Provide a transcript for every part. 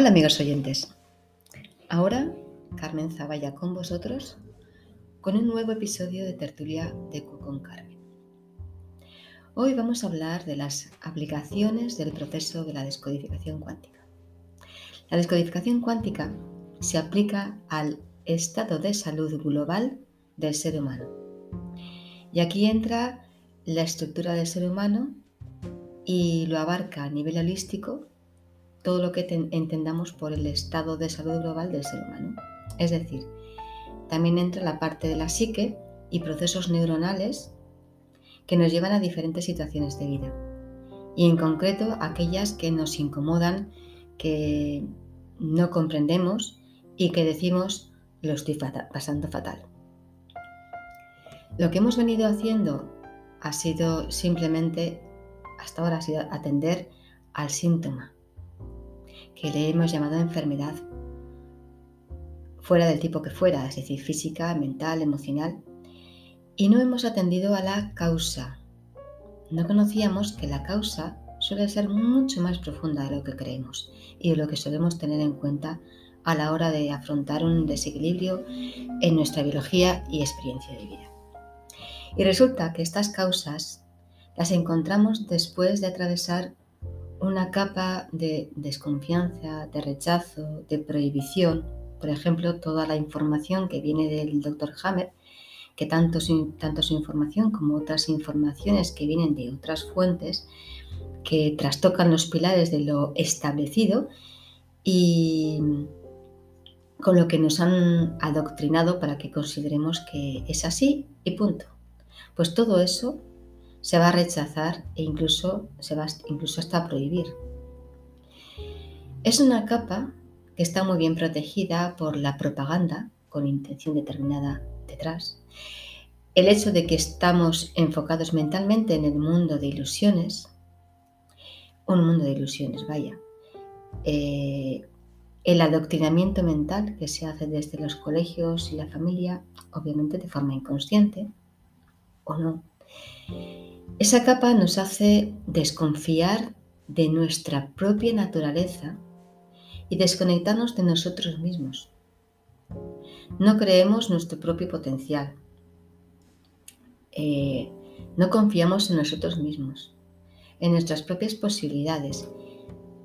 Hola amigos oyentes. Ahora Carmen Zavalla con vosotros con un nuevo episodio de Tertulia de con Carmen. Hoy vamos a hablar de las aplicaciones del proceso de la descodificación cuántica. La descodificación cuántica se aplica al estado de salud global del ser humano. Y aquí entra la estructura del ser humano y lo abarca a nivel holístico todo lo que entendamos por el estado de salud global del ser humano. Es decir, también entra la parte de la psique y procesos neuronales que nos llevan a diferentes situaciones de vida. Y en concreto aquellas que nos incomodan, que no comprendemos y que decimos lo estoy pasando fatal. Lo que hemos venido haciendo ha sido simplemente, hasta ahora ha sido atender al síntoma, que le hemos llamado enfermedad, fuera del tipo que fuera, es decir, física, mental, emocional, y no hemos atendido a la causa. No conocíamos que la causa suele ser mucho más profunda de lo que creemos y de lo que solemos tener en cuenta a la hora de afrontar un desequilibrio en nuestra biología y experiencia de vida. Y resulta que estas causas las encontramos después de atravesar una capa de desconfianza, de rechazo, de prohibición, por ejemplo, toda la información que viene del doctor Hammer, que tanto su, tanto su información como otras informaciones que vienen de otras fuentes, que trastocan los pilares de lo establecido y con lo que nos han adoctrinado para que consideremos que es así y punto. Pues todo eso se va a rechazar e incluso se va incluso hasta prohibir. Es una capa que está muy bien protegida por la propaganda con intención determinada detrás. El hecho de que estamos enfocados mentalmente en el mundo de ilusiones, un mundo de ilusiones, vaya. Eh, el adoctrinamiento mental que se hace desde los colegios y la familia, obviamente de forma inconsciente o no. Esa capa nos hace desconfiar de nuestra propia naturaleza y desconectarnos de nosotros mismos. No creemos nuestro propio potencial. Eh, no confiamos en nosotros mismos, en nuestras propias posibilidades,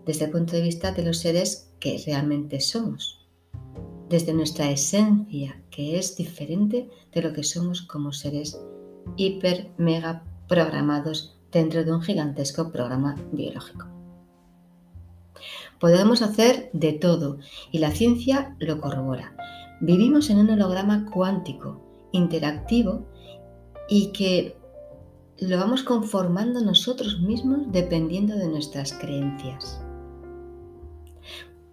desde el punto de vista de los seres que realmente somos, desde nuestra esencia, que es diferente de lo que somos como seres hiper, mega programados dentro de un gigantesco programa biológico. Podemos hacer de todo y la ciencia lo corrobora. Vivimos en un holograma cuántico, interactivo y que lo vamos conformando nosotros mismos dependiendo de nuestras creencias.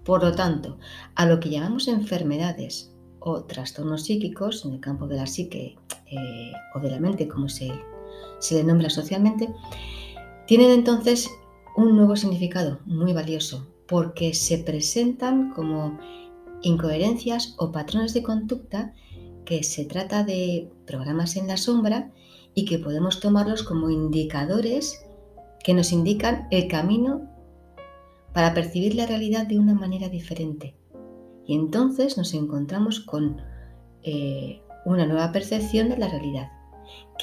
Por lo tanto, a lo que llamamos enfermedades o trastornos psíquicos en el campo de la psique eh, o de la mente, como se se le nombra socialmente, tienen entonces un nuevo significado muy valioso porque se presentan como incoherencias o patrones de conducta que se trata de programas en la sombra y que podemos tomarlos como indicadores que nos indican el camino para percibir la realidad de una manera diferente. Y entonces nos encontramos con eh, una nueva percepción de la realidad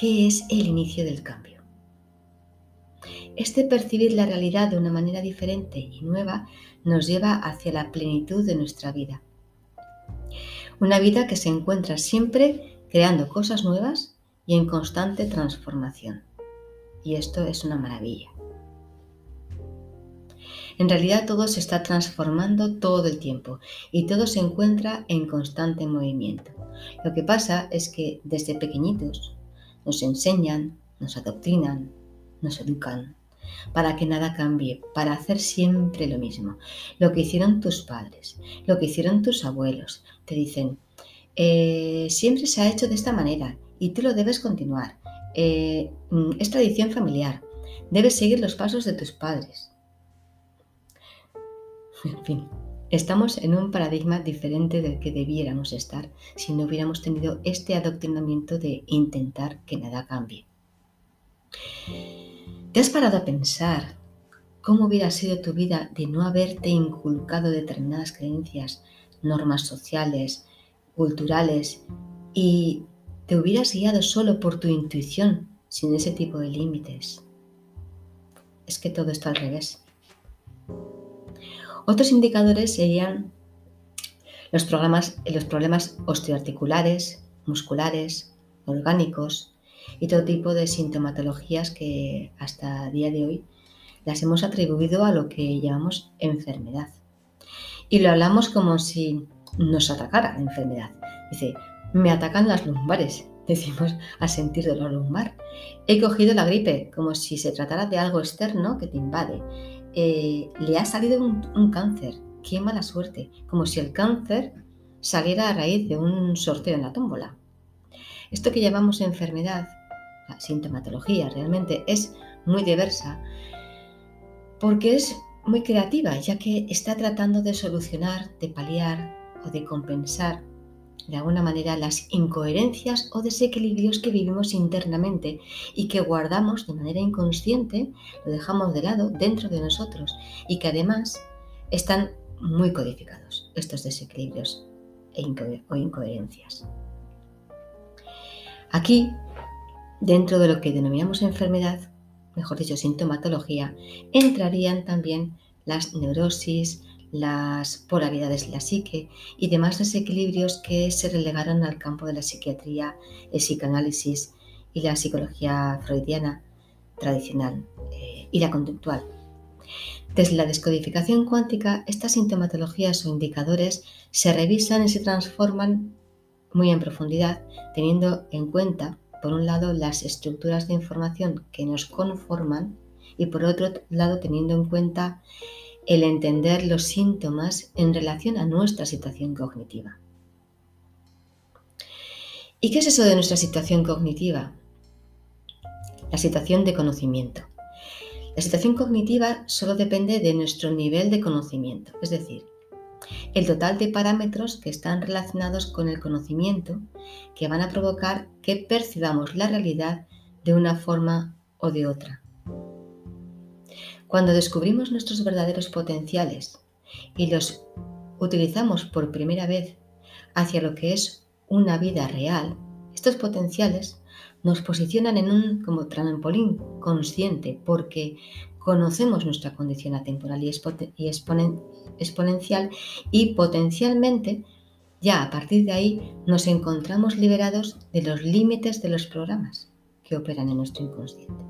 qué es el inicio del cambio. Este percibir la realidad de una manera diferente y nueva nos lleva hacia la plenitud de nuestra vida. Una vida que se encuentra siempre creando cosas nuevas y en constante transformación. Y esto es una maravilla. En realidad todo se está transformando todo el tiempo y todo se encuentra en constante movimiento. Lo que pasa es que desde pequeñitos nos enseñan, nos adoctrinan, nos educan, para que nada cambie, para hacer siempre lo mismo. Lo que hicieron tus padres, lo que hicieron tus abuelos, te dicen, eh, siempre se ha hecho de esta manera y tú lo debes continuar. Eh, mm, es tradición familiar, debes seguir los pasos de tus padres. En fin, Estamos en un paradigma diferente del que debiéramos estar si no hubiéramos tenido este adoctrinamiento de intentar que nada cambie. ¿Te has parado a pensar cómo hubiera sido tu vida de no haberte inculcado determinadas creencias, normas sociales, culturales y te hubieras guiado solo por tu intuición, sin ese tipo de límites. Es que todo está al revés. Otros indicadores serían los, problemas osteoarticulares, musculares, orgánicos y todo tipo de sintomatologías que hasta el día de hoy las hemos atribuido a lo que llamamos enfermedad. Y lo hablamos como si nos atacara la enfermedad. Dice, me atacan las lumbares, decimos a sentir dolor lumbar. He cogido la gripe, como si se tratara de algo externo que te invade. Eh, le ha salido un, cáncer, qué mala suerte, como si el cáncer saliera a raíz de un sorteo en la tómbola. Esto que llamamos enfermedad, sintomatología realmente es muy diversa porque es muy creativa, ya que está tratando de solucionar, de paliar o de compensar de alguna manera las incoherencias o desequilibrios que vivimos internamente y que guardamos de manera inconsciente, lo dejamos de lado dentro de nosotros y que además están muy codificados estos desequilibrios e o incoherencias. Aquí, dentro de lo que denominamos enfermedad, mejor dicho, sintomatología, entrarían también las neurosis, las polaridades de la psique y demás desequilibrios que se relegaron al campo de la psiquiatría, el psicoanálisis y la psicología freudiana tradicional eh, y la conductual. Desde la descodificación cuántica, estas sintomatologías o indicadores se revisan y se transforman muy en profundidad, teniendo en cuenta, por un lado, las estructuras de información que nos conforman y por otro lado, teniendo en cuenta el entender los síntomas en relación a nuestra situación cognitiva. ¿Y qué es eso de nuestra situación cognitiva? La situación de conocimiento. La situación cognitiva solo depende de nuestro nivel de conocimiento, es decir, el total de parámetros que están relacionados con el conocimiento que van a provocar que percibamos la realidad de una forma o de otra. Cuando descubrimos nuestros verdaderos potenciales y los utilizamos por primera vez hacia lo que es una vida real, estos potenciales nos posicionan en un como trampolín consciente porque conocemos nuestra condición atemporal y, exponencial y potencialmente ya a partir de ahí nos encontramos liberados de los límites de los programas que operan en nuestro inconsciente.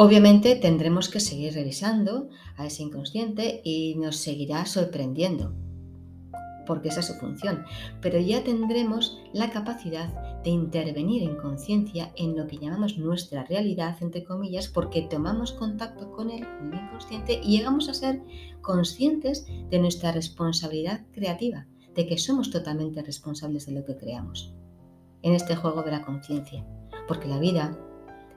Obviamente tendremos que seguir revisando a ese inconsciente y nos seguirá sorprendiendo, porque esa es su función, pero ya tendremos la capacidad de intervenir en conciencia en lo que llamamos nuestra realidad, entre comillas, porque tomamos contacto con el inconsciente, y llegamos a ser conscientes de nuestra responsabilidad creativa, de que somos totalmente responsables de lo que creamos en este juego de la conciencia, porque la vida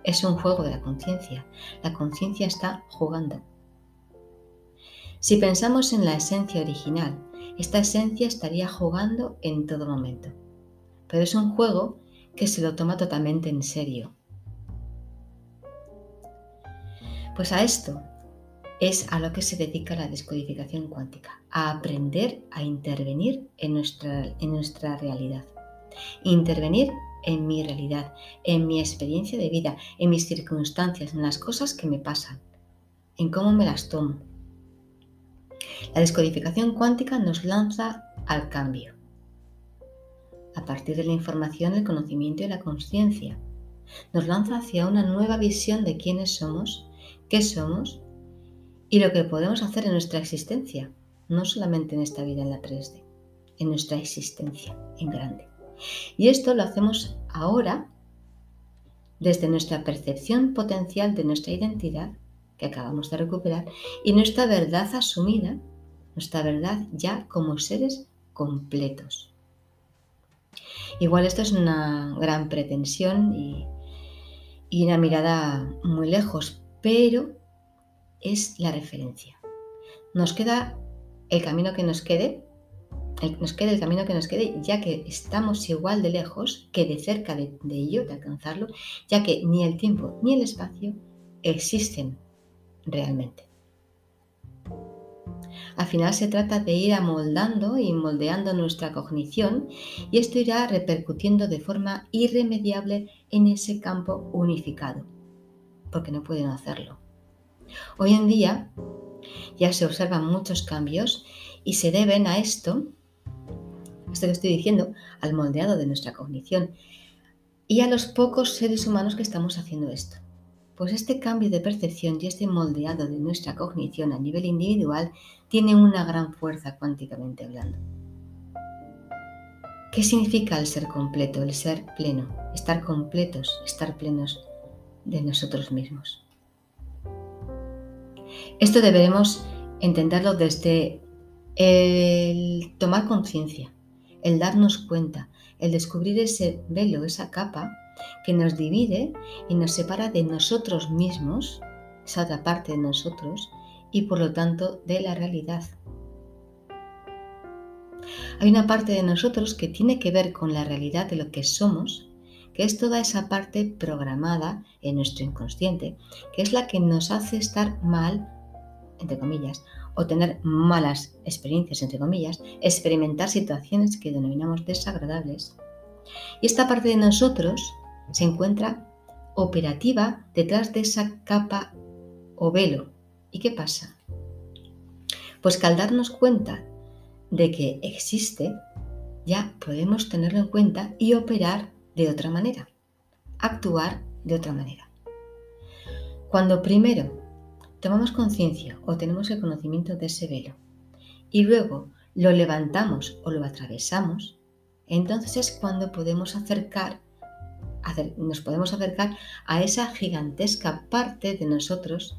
es un juego de la conciencia. La conciencia está jugando. Si pensamos en la esencia original, esta esencia estaría jugando en todo momento. Pero es un juego que se lo toma totalmente en serio. Pues a esto es a lo que se dedica la descodificación cuántica, a aprender a intervenir en nuestra, en nuestra realidad. Intervenir en mi realidad, en mi experiencia de vida, en mis circunstancias, en las cosas que me pasan, en cómo me las tomo. La descodificación cuántica nos lanza al cambio. A partir de la información, el conocimiento y la conciencia, nos lanza hacia una nueva visión de quiénes somos, qué somos y lo que podemos hacer en nuestra existencia, no solamente en esta vida en la 3D, en nuestra existencia en grande. Y esto lo hacemos ahora desde nuestra percepción potencial de nuestra identidad, que acabamos de recuperar, y nuestra verdad asumida, nuestra verdad ya como seres completos. Igual esto es una gran pretensión y, y una mirada muy lejos, pero es la referencia. Nos queda el camino que nos quede nos quede el camino que nos quede, ya que estamos igual de lejos que de cerca de, ello, de alcanzarlo, ya que ni el tiempo ni el espacio existen realmente. Al final se trata de ir amoldando y moldeando nuestra cognición y esto irá repercutiendo de forma irremediable en ese campo unificado, porque no pueden hacerlo. Hoy en día ya se observan muchos cambios y se deben a esto, esto que estoy diciendo, al moldeado de nuestra cognición y a los pocos seres humanos que estamos haciendo esto. Pues este cambio de percepción y este moldeado de nuestra cognición a nivel individual tiene una gran fuerza cuánticamente hablando. ¿Qué significa el ser completo, el ser pleno? Estar completos, estar plenos de nosotros mismos. Esto deberemos entenderlo desde el tomar conciencia, el darnos cuenta, el descubrir ese velo, esa capa que nos divide y nos separa de nosotros mismos, esa otra parte de nosotros, y por lo tanto de la realidad. Hay una parte de nosotros que tiene que ver con la realidad de lo que somos, que es toda esa parte programada en nuestro inconsciente, que es la que nos hace estar mal, entre comillas, o tener malas experiencias, entre comillas, experimentar situaciones que denominamos desagradables. Y esta parte de nosotros se encuentra operativa detrás de esa capa o velo. ¿Y qué pasa? Pues que al darnos cuenta de que existe, ya podemos tenerlo en cuenta y operar de otra manera, actuar de otra manera. Cuando primero tomamos conciencia o tenemos el conocimiento de ese velo y luego lo levantamos o lo atravesamos, entonces es cuando podemos acercar nos podemos acercar a esa gigantesca parte de nosotros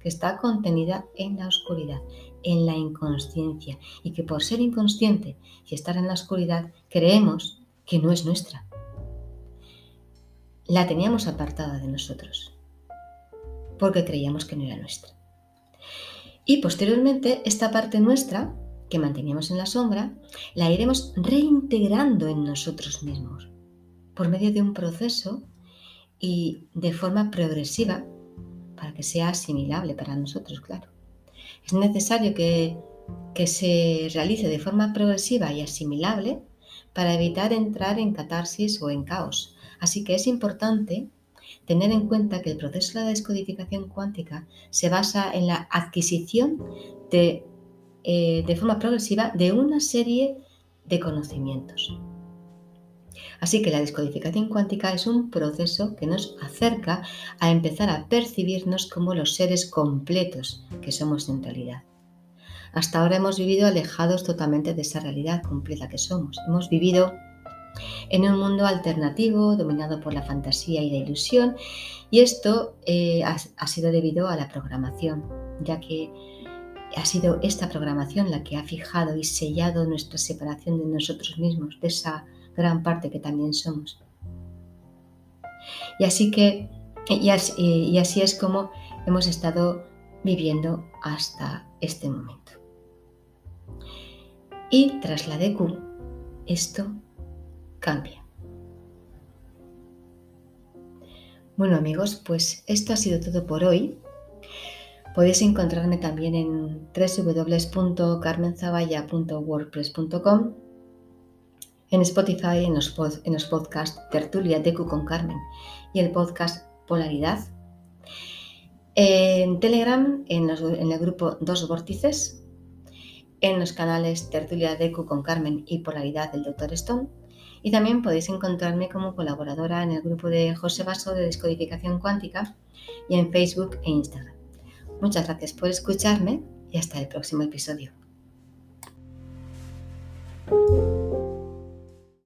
que está contenida en la oscuridad, en la inconsciencia, y que por ser inconsciente y estar en la oscuridad creemos que no es nuestra. La teníamos apartada de nosotros, porque creíamos que no era nuestra. Y posteriormente, esta parte nuestra, que manteníamos en la sombra, la iremos reintegrando en nosotros mismos por medio de un proceso y de forma progresiva para que sea asimilable para nosotros, claro. Es necesario que, que se realice de forma progresiva y asimilable para evitar entrar en catarsis o en caos. Así que es importante tener en cuenta que el proceso de la descodificación cuántica se basa en la adquisición de, eh, de forma progresiva de una serie de conocimientos. Así que la descodificación cuántica es un proceso que nos acerca a empezar a percibirnos como los seres completos que somos en realidad. Hasta ahora hemos vivido alejados totalmente de esa realidad completa que somos. Hemos vivido en un mundo alternativo dominado por la fantasía y la ilusión y esto eh, ha sido debido a la programación, ya que ha sido esta programación la que ha fijado y sellado nuestra separación de nosotros mismos, de esa gran parte que también somos. Y así que, y así, es como hemos estado viviendo hasta este momento. Y tras la DQ, esto cambia. Bueno amigos, pues esto ha sido todo por hoy. Podéis encontrarme también en www.carmenzaballa.wordpress.com en Spotify, en los, podcasts Tertulia Deku con Carmen y el podcast Polaridad. En Telegram, en, el grupo Dos Vórtices, en los canales Tertulia Deku con Carmen y Polaridad del Dr. Stone. Y también podéis encontrarme como colaboradora en el grupo de José Basso de Descodificación Cuántica y en Facebook e Instagram. Muchas gracias por escucharme y hasta el próximo episodio.